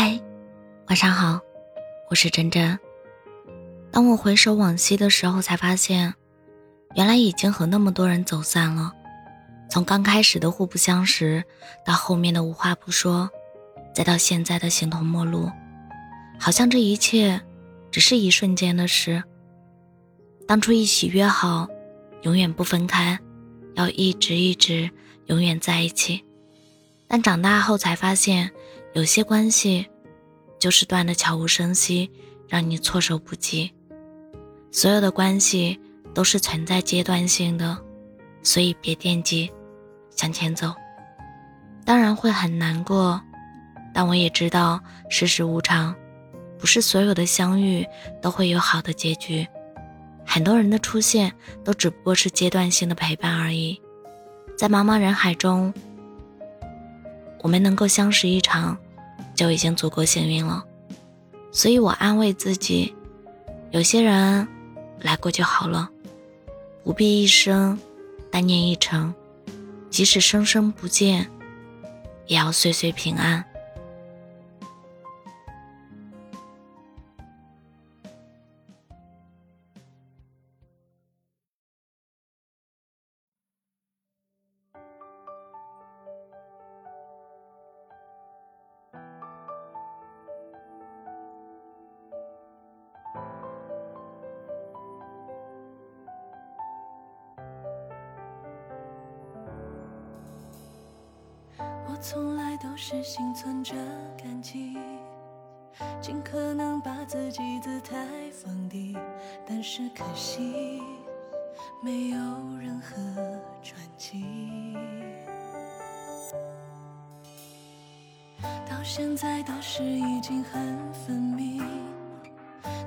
嗨，晚上好，我是真真。当我回首往昔的时候，才发现，原来已经和那么多人走散了。从刚开始的互不相识，到后面的无话不说，再到现在的形同陌路，好像这一切只是一瞬间的事。当初一起约好，永远不分开，要一直一直永远在一起，但长大后才发现。有些关系，就是断的悄无声息，让你措手不及。所有的关系都是存在阶段性的，所以别惦记，向前走。当然会很难过，但我也知道世事无常，不是所有的相遇都会有好的结局。很多人的出现都只不过是阶段性的陪伴而已，在茫茫人海中。我们能够相识一场，就已经足够幸运了。所以我安慰自己，有些人来过就好了，不必一生单念一程，即使生生不见，也要岁岁平安。从来都是心存着感激，尽可能把自己姿态放低，但是可惜没有任何转机。到现在的事已经很分明，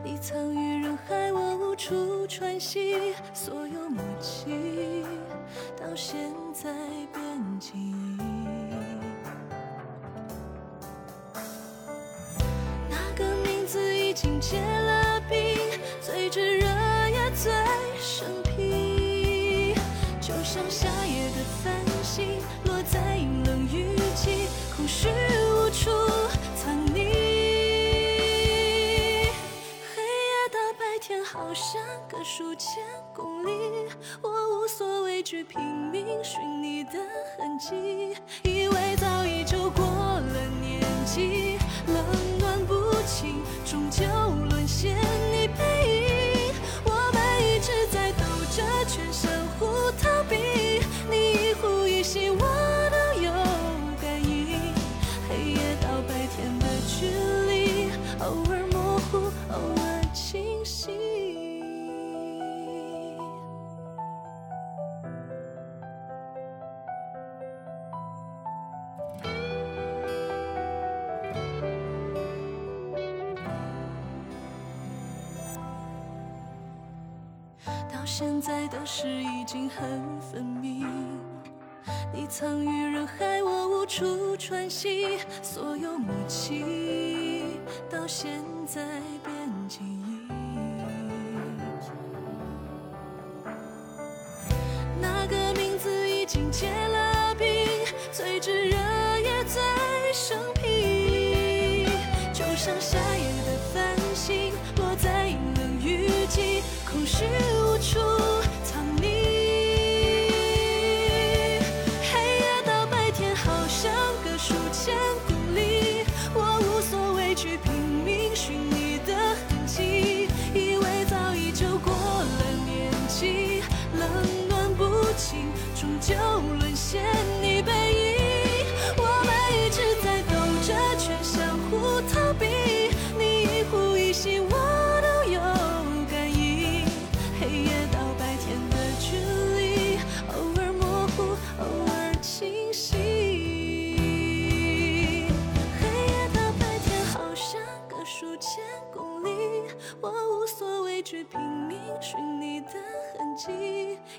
你曾于人海，我无处喘息，所有默契到现在变记忆。最生僻，就像夏夜的繁星落在阴冷雨季，空虚无处藏匿。黑夜到白天好像隔数千公里，我无所畏惧，拼命寻你的痕迹，以为早已走过现在的事已经很分明，你藏于人海，我无处喘息，所有默契到现在变记忆。那个名字已经结了冰，最炙热也最生僻，就像夏夜的繁星现你背影，我们一直在兜着圈，相互逃避。你一呼一吸，我都有感应。黑夜到白天的距离，偶尔模糊，偶尔清晰。黑夜到白天好像个数千公里，我无所畏惧，拼命寻你的痕。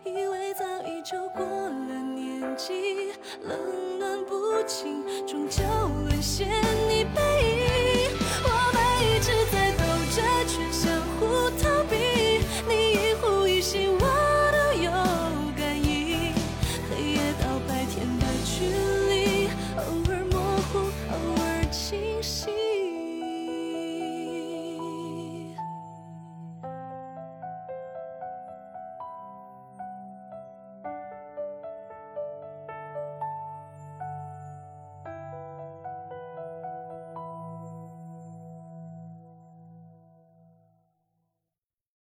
以为早已就过了年纪，冷暖不清，终究沦陷你背。